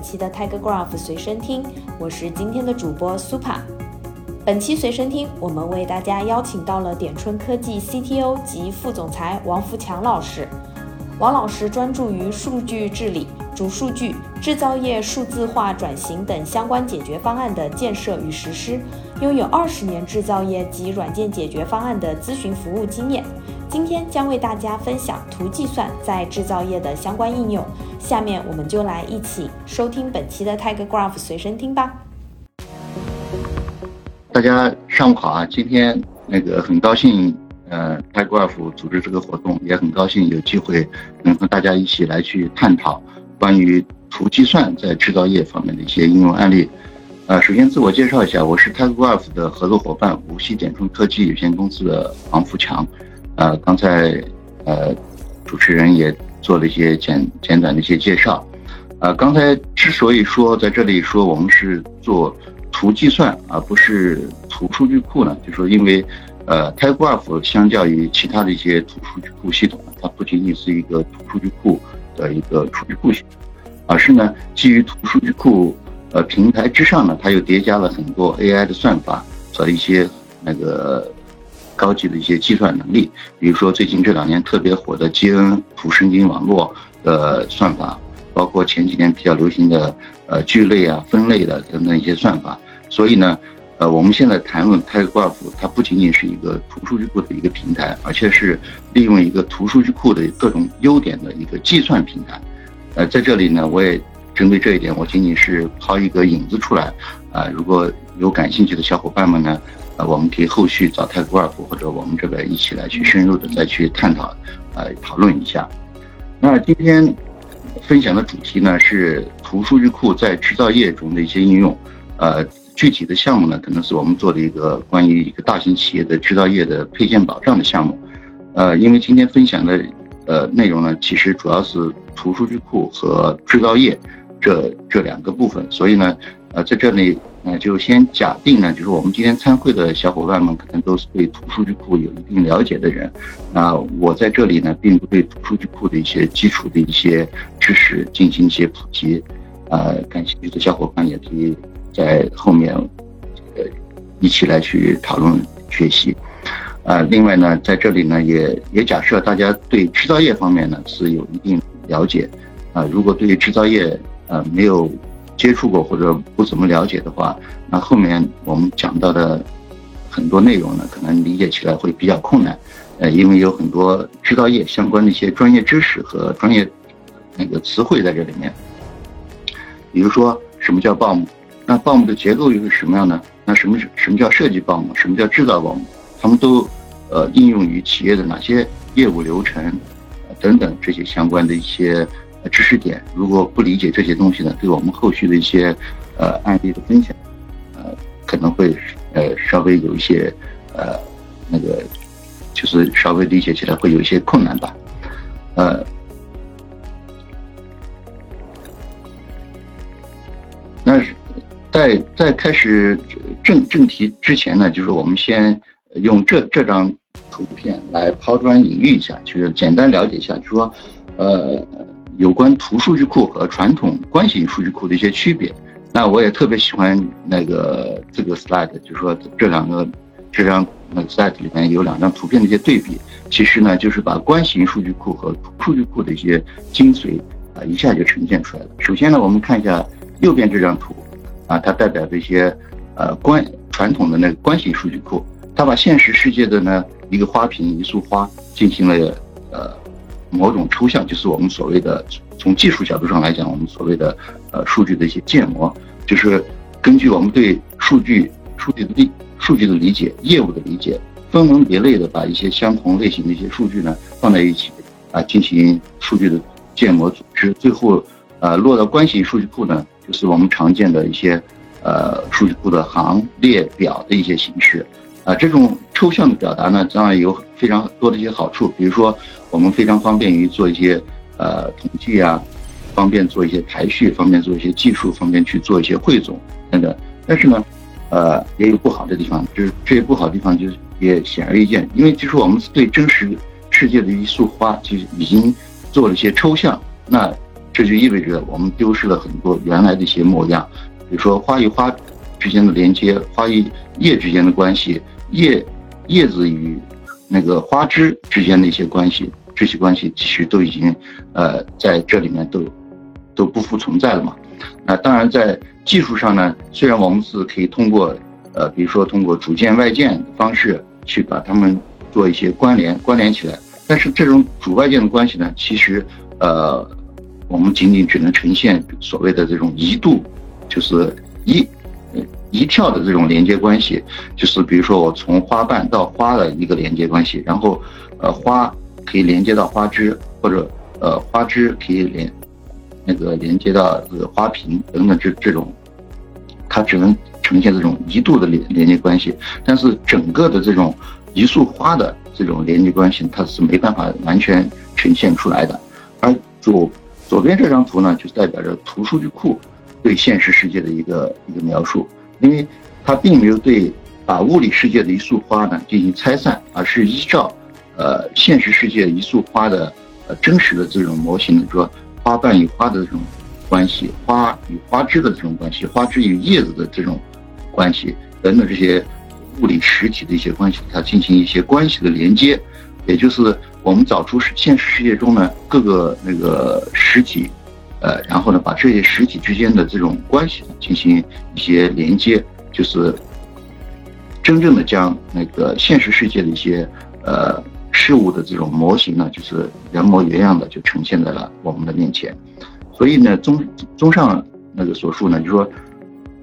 期的 Tiger Graph 随身听，我是今天的主播 Super。本期随身听，我们为大家邀请到了点春科技 CTO 及副总裁王福强老师。王老师专注于数据治理、主数据、制造业数字化转型等相关解决方案的建设与实施，拥有二十年制造业及软件解决方案的咨询服务经验。今天将为大家分享图计算在制造业的相关应用。下面我们就来一起收听本期的 Tiger Graph 随身听吧。大家上午好啊！今天那个很高兴，呃，Tiger Graph 组织这个活动，也很高兴有机会能和大家一起来去探讨关于图计算在制造业方面的一些应用案例。呃，首先自我介绍一下，我是 Tiger Graph 的合作伙伴无锡点春科技有限公司的王富强。呃，刚才呃，主持人也做了一些简简短的一些介绍。呃，刚才之所以说在这里说我们是做图计算而不是图数据库呢，就说因为呃，TigerGraph 相较于其他的一些图数据库系统，它不仅仅是一个图数据库的一个数据库系统，而是呢基于图数据库呃平台之上呢，它又叠加了很多 AI 的算法和一些那个。高级的一些计算能力，比如说最近这两年特别火的 G N 图神经网络的算法，包括前几年比较流行的呃聚类啊、分类的等等一些算法。所以呢，呃，我们现在谈论 TigerGraph，它不仅仅是一个图数据库的一个平台，而且是利用一个图数据库的各种优点的一个计算平台。呃，在这里呢，我也针对这一点，我仅仅是抛一个引子出来。啊，如果有感兴趣的小伙伴们呢？我们可以后续找泰戈尔夫或者我们这边一起来去深入的再去探讨，呃，讨论一下。那今天分享的主题呢是图数据库在制造业中的一些应用，呃，具体的项目呢可能是我们做的一个关于一个大型企业的制造业的配件保障的项目，呃，因为今天分享的呃内容呢其实主要是图数据库和制造业这这两个部分，所以呢，呃，在这里。呃就先假定呢，就是我们今天参会的小伙伴们可能都是对图数据库有一定了解的人。那我在这里呢，并不对图数据库的一些基础的一些知识进行一些普及。呃，感兴趣的小伙伴也可以在后面，呃，一起来去讨论学习。呃，另外呢，在这里呢，也也假设大家对制造业方面呢是有一定了解。啊，如果对于制造业呃没有。接触过或者不怎么了解的话，那后面我们讲到的很多内容呢，可能理解起来会比较困难。呃，因为有很多制造业相关的一些专业知识和专业那个词汇在这里面。比如说，什么叫 BOM？那 BOM 的结构又是什么样呢？那什么什么叫设计 BOM？什么叫制造 BOM？他们都呃应用于企业的哪些业务流程等等这些相关的一些。知识点，如果不理解这些东西呢，对我们后续的一些呃案例的分享，呃，可能会呃稍微有一些呃那个，就是稍微理解起来会有一些困难吧，呃，那在在开始正正题之前呢，就是我们先用这这张图片来抛砖引玉一下，就是简单了解一下，就说呃。有关图数据库和传统关系数据库的一些区别，那我也特别喜欢那个这个 slide，就是说这两个这张那个 slide 里面有两张图片的一些对比，其实呢就是把关系数据库和数据库的一些精髓啊一下就呈现出来了。首先呢，我们看一下右边这张图，啊，它代表的一些呃关传统的那个关系数据库，它把现实世界的呢一个花瓶一束花进行了呃。某种抽象就是我们所谓的，从技术角度上来讲，我们所谓的呃数据的一些建模，就是根据我们对数据数据的理数据的理解、业务的理解，分门别类的把一些相同类型的一些数据呢放在一起啊，进行数据的建模组织，最后呃落到关系数据库呢，就是我们常见的一些呃数据库的行列表的一些形式。啊，这种抽象的表达呢，当然有非常多的一些好处，比如说我们非常方便于做一些呃统计啊，方便做一些排序，方便做一些技术，方便去做一些汇总等等。但是呢，呃，也有不好的地方，就是这些不好的地方就也显而易见，因为就是我们对真实世界的一束花，其实已经做了一些抽象。那这就意味着我们丢失了很多原来的一些模样，比如说花与花之间的连接，花与叶之间的关系，叶叶子与那个花枝之间的一些关系，这些关系其实都已经呃在这里面都都不复存在了嘛。那当然在技术上呢，虽然我们是可以通过呃比如说通过主件外件的方式去把它们做一些关联关联起来，但是这种主外件的关系呢，其实呃。我们仅仅只能呈现所谓的这种一度，就是一一跳的这种连接关系，就是比如说我从花瓣到花的一个连接关系，然后呃花可以连接到花枝，或者呃花枝可以连那个连接到这个花瓶等等这这种，它只能呈现这种一度的连连接关系，但是整个的这种一束花的这种连接关系，它是没办法完全呈现出来的，而左。左边这张图呢，就代表着图数据库对现实世界的一个一个描述，因为它并没有对把物理世界的一束花呢进行拆散，而是依照呃现实世界一束花的呃真实的这种模型，说花瓣与花的这种关系，花与花枝的这种关系，花枝与叶子的这种关系等等这些物理实体的一些关系，它进行一些关系的连接，也就是。我们找出现实世界中呢各个那个实体，呃，然后呢把这些实体之间的这种关系进行一些连接，就是真正的将那个现实世界的一些呃事物的这种模型呢，就是原模原样的就呈现在了我们的面前。所以呢，综综上那个所述呢，就说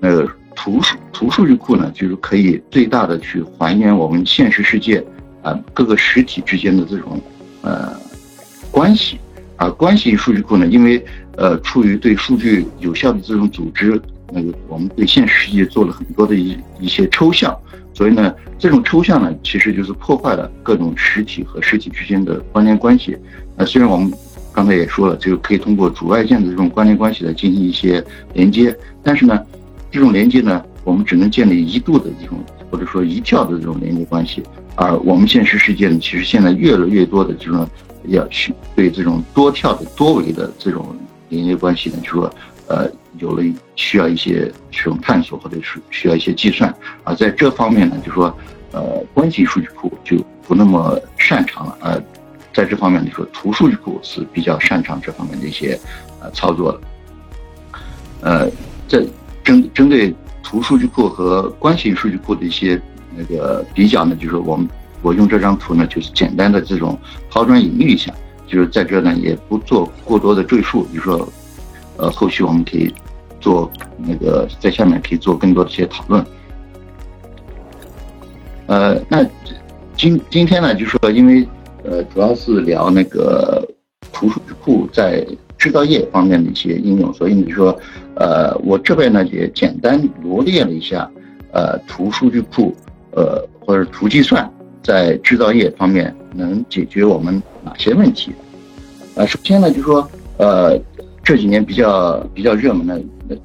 那个图数图数据库呢，就是可以最大的去还原我们现实世界。啊，各个实体之间的这种呃关系，而关系数据库呢，因为呃出于对数据有效的这种组织，那个我们对现实世界做了很多的一一些抽象，所以呢，这种抽象呢，其实就是破坏了各种实体和实体之间的关联关系。那，虽然我们刚才也说了，就可以通过主外件的这种关联关系来进行一些连接，但是呢，这种连接呢，我们只能建立一度的这种或者说一跳的这种连接关系。而我们现实世界呢，其实现在越来越多的这种要去对这种多跳的多维的这种连接关系呢，就说呃有了需要一些这种探索或者是需要一些计算啊在这方面呢，就说呃关系数据库就不那么擅长了呃，在这方面就说图数据库是比较擅长这方面的一些呃操作的，呃在针针对图数据库和关系数据库的一些。那个比较呢，就是我们我用这张图呢，就是简单的这种抛砖引玉一下，就是在这呢也不做过多的赘述，比如说，呃，后续我们可以做那个在下面可以做更多的一些讨论。呃，那今今天呢，就是说因为呃主要是聊那个图数据库在制造业方面的一些应用，所以你说呃我这边呢也简单罗列了一下呃图数据库。呃，或者图计算在制造业方面能解决我们哪些问题？首先呢，就说呃这几年比较比较热门的，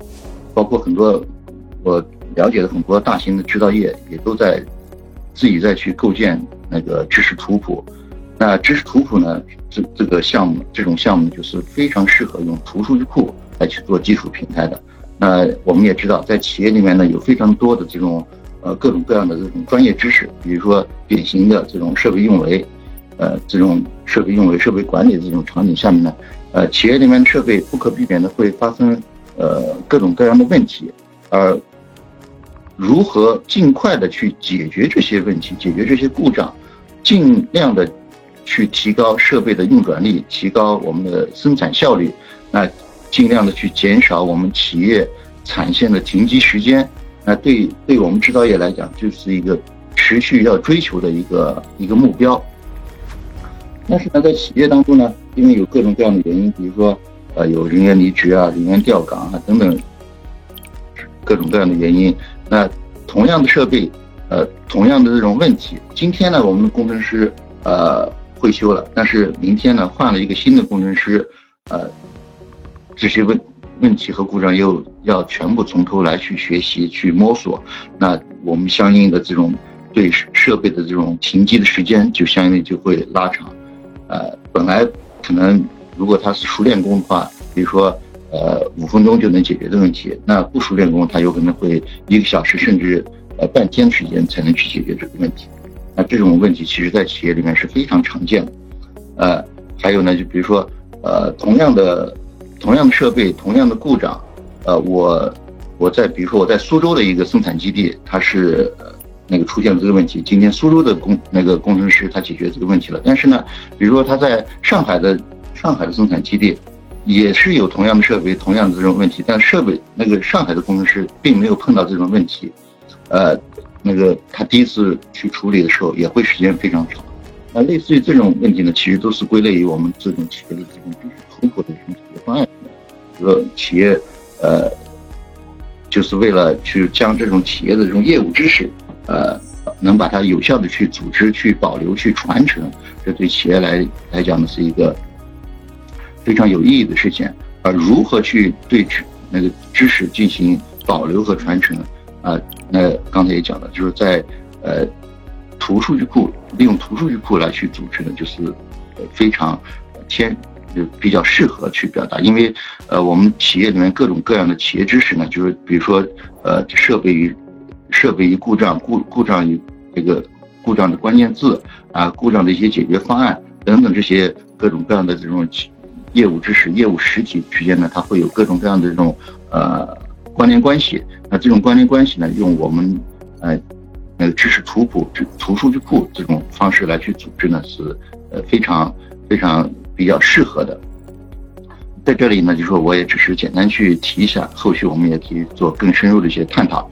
包括很多我了解的很多大型的制造业也都在自己在去构建那个知识图谱。那知识图谱呢，这这个项目这种项目就是非常适合用图数据库来去做基础平台的。那我们也知道，在企业里面呢，有非常多的这种。呃，各种各样的这种专业知识，比如说典型的这种设备运维，呃，这种设备运维、设备管理的这种场景下面呢，呃，企业里面的设备不可避免的会发生呃各种各样的问题，而如何尽快的去解决这些问题，解决这些故障，尽量的去提高设备的运转力，提高我们的生产效率，那尽量的去减少我们企业产线的停机时间。那对对我们制造业来讲，就是一个持续要追求的一个一个目标。但是呢，在企业当中呢，因为有各种各样的原因，比如说，呃，有人员离职啊、人员调岗啊等等各种各样的原因，那同样的设备，呃，同样的这种问题，今天呢，我们的工程师呃会修了，但是明天呢，换了一个新的工程师，呃，这些问。问题和故障又要全部从头来去学习去摸索，那我们相应的这种对设备的这种停机的时间就相应的就会拉长。呃，本来可能如果他是熟练工的话，比如说呃五分钟就能解决的问题，那不熟练工他有可能会一个小时甚至呃半天时间才能去解决这个问题。那这种问题其实在企业里面是非常常见的。呃，还有呢，就比如说呃同样的同样的设备同样的故障，呃我我在比如说我在苏州的一个生产基地，它是。那个出现了这个问题，今天苏州的工那个工程师他解决这个问题了，但是呢，比如说他在上海的上海的生产基地，也是有同样的设备，同样的这种问题，但设备那个上海的工程师并没有碰到这种问题，呃，那个他第一次去处理的时候也会时间非常长，那类似于这种问题呢，其实都是归类于我们这种企业的这种知识突破的这种解决方案，这个企业呃，就是为了去将这种企业的这种业务知识。呃，能把它有效的去组织、去保留、去传承，这对企业来来讲呢是一个非常有意义的事情。而如何去对那个知识进行保留和传承？啊，那刚才也讲了，就是在呃图数据库利用图数据库来去组织呢，就是非常天就比较适合去表达，因为呃我们企业里面各种各样的企业知识呢，就是比如说呃设备与。设备一故障，故故障与这个故障的关键字啊，故障的一些解决方案等等这些各种各样的这种业务知识、业务实体之间呢，它会有各种各样的这种呃关联关系。那这种关联关系呢，用我们呃那个知识图谱、图数据库这种方式来去组织呢，是呃非常非常比较适合的。在这里呢，就说我也只是简单去提一下，后续我们也可以做更深入的一些探讨。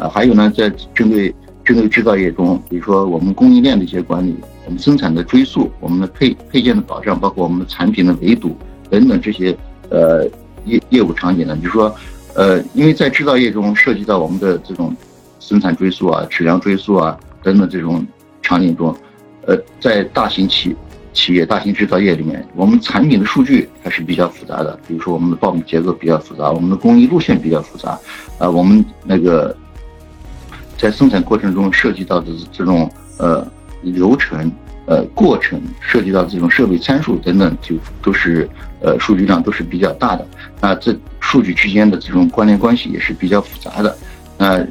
啊，还有呢，在针对针对制造业中，比如说我们供应链的一些管理，我们生产的追溯，我们的配配件的保障，包括我们的产品的围堵等等这些呃业业务场景呢，就是说，呃，因为在制造业中涉及到我们的这种生产追溯啊、质量追溯啊等等这种场景中，呃，在大型企企业、大型制造业里面，我们产品的数据还是比较复杂的，比如说我们的报名结构比较复杂，我们的工艺路线比较复杂，啊，我们那个。在生产过程中涉及到的这种呃流程、呃过程，涉及到这种设备参数等等，就都是呃数据量都是比较大的。那这数据之间的这种关联关系也是比较复杂的。那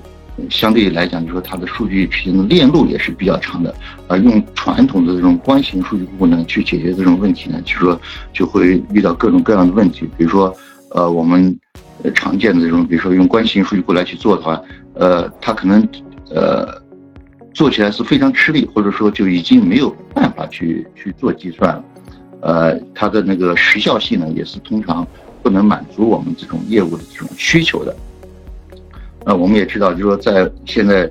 相对来讲，就说它的数据之间的链路也是比较长的。而用传统的这种关系数据库呢去解决这种问题呢，就说就会遇到各种各样的问题。比如说，呃，我们常见的这种，比如说用关系型数据库来去做的话。呃，它可能，呃，做起来是非常吃力，或者说就已经没有办法去去做计算了，呃，它的那个时效性呢，也是通常不能满足我们这种业务的这种需求的。那我们也知道，就是说在现在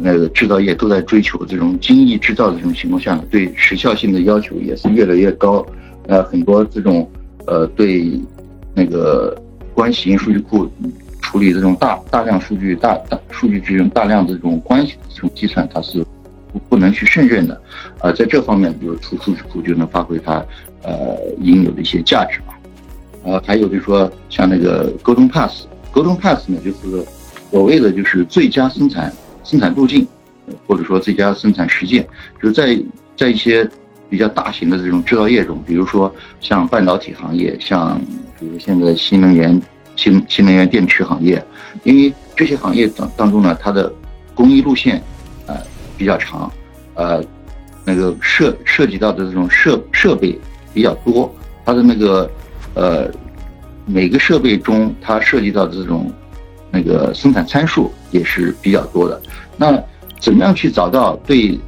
那个制造业都在追求这种精益制造的这种情况下呢，对时效性的要求也是越来越高。呃，很多这种呃对那个关系型数据库。处理这种大大量数据、大大数据之中大量的这种关系这种计算，它是不不能去胜任的。呃，在这方面，比如出数据库就能发挥它呃应有的一些价值吧。呃，还有就是说，像那个沟通 pass，沟通 pass 呢，就是所谓的就是最佳生产生产路径，或者说最佳生产实践，就是在在一些比较大型的这种制造业中，比如说像半导体行业，像比如现在新能源。新新能源电池行业，因为这些行业当当中呢，它的工艺路线，呃比较长，呃，那个涉涉及到的这种设设备比较多，它的那个呃每个设备中它涉及到的这种那个生产参数也是比较多的。那怎么样去找到对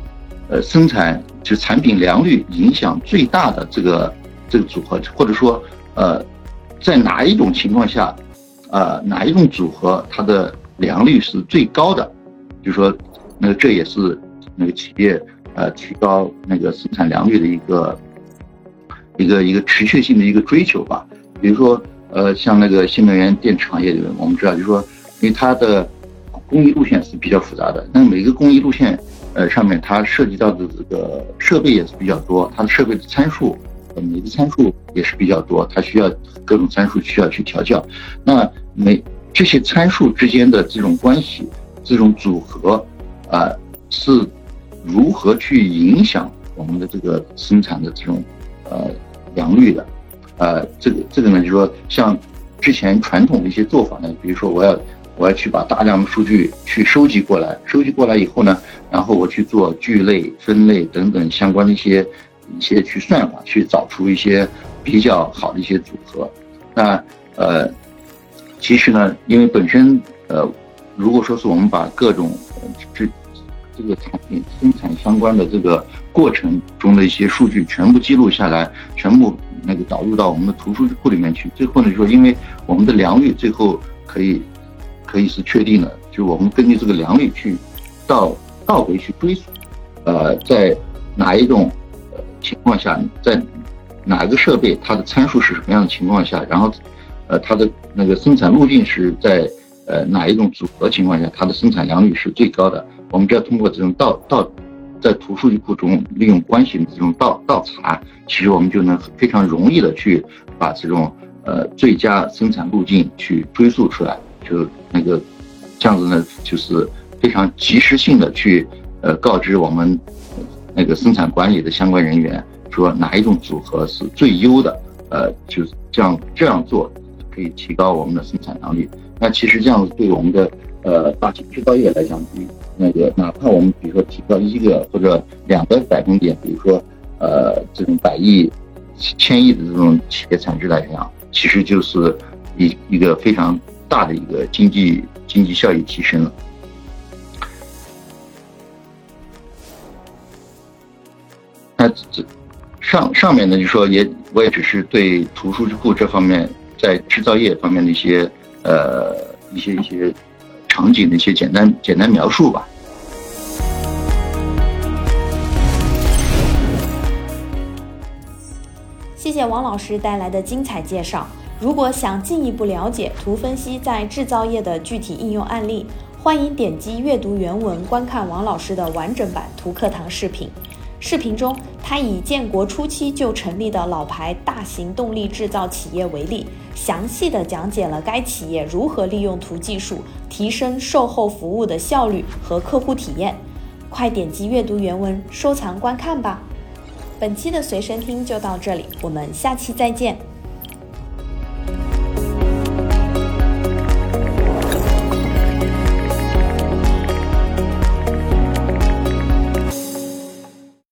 呃生产就产品良率影响最大的这个这个组合，或者说呃？在哪一种情况下，呃，哪一种组合它的良率是最高的？就说，那这也是那个企业呃提高那个生产良率的一个一个一个持续性的一个追求吧。比如说，呃，像那个新能源电池行业里面，我们知道，就是说，因为它的工艺路线是比较复杂的，那每个工艺路线呃上面它涉及到的这个设备也是比较多，它的设备的参数。每个参数也是比较多，它需要各种参数需要去调教。那每这些参数之间的这种关系、这种组合，啊，是如何去影响我们的这个生产的这种呃良率的？呃，这个这个呢，就说像之前传统的一些做法呢，比如说我要我要去把大量的数据去收集过来，收集过来以后呢，然后我去做聚类、分类等等相关的一些一些去算法，去找出一些比较好的一些组合。那呃，其实呢，因为本身呃，如果说是我们把各种这这个产品生产相关的这个过程中的一些数据全部记录下来，全部那个导入到我们的图数据库里面去。最后呢，就说因为我们的良率最后可以可以是确定的，就是我们根据这个良率去倒倒回去追溯，呃，在哪一种情况下，在哪个设备它的参数是什么样的情况下，然后呃它的那个生产路径是在呃哪一种组合情况下，它的生产良率是最高的。我们只要通过这种倒倒，在图数据库中利用关系的这种倒倒查，其实我们就能非常容易的去把这种呃最佳生产路径去追溯出来，就那个这样子呢，就是非常及时性的去呃告知我们那个生产管理的相关人员，说哪一种组合是最优的，呃，就是这样这样做可以提高我们的生产能力。那其实这样子对我们的呃大型制造业来讲，比那个哪怕我们比如说提高一个或者两个百分点，比如说呃这种百亿、千亿的这种企业产值来讲，其实就是一一个非常大的一个经济经济效益提升了。这上上面呢，就说也我也只是对图数据库这方面在制造业方面的一些呃一些一些。场景的一些简单简单描述吧。谢谢王老师带来的精彩介绍。如果想进一步了解图分析在制造业的具体应用案例，欢迎点击阅读原文观看王老师的完整版图课堂视频。视频中，他以建国初期就成立的老牌大型动力制造企业为例，详细的讲解了该企业如何利用图技术提升售后服务的效率和客户体验。快点击阅读原文收藏观看吧！本期的随身听就到这里，我们下期再见。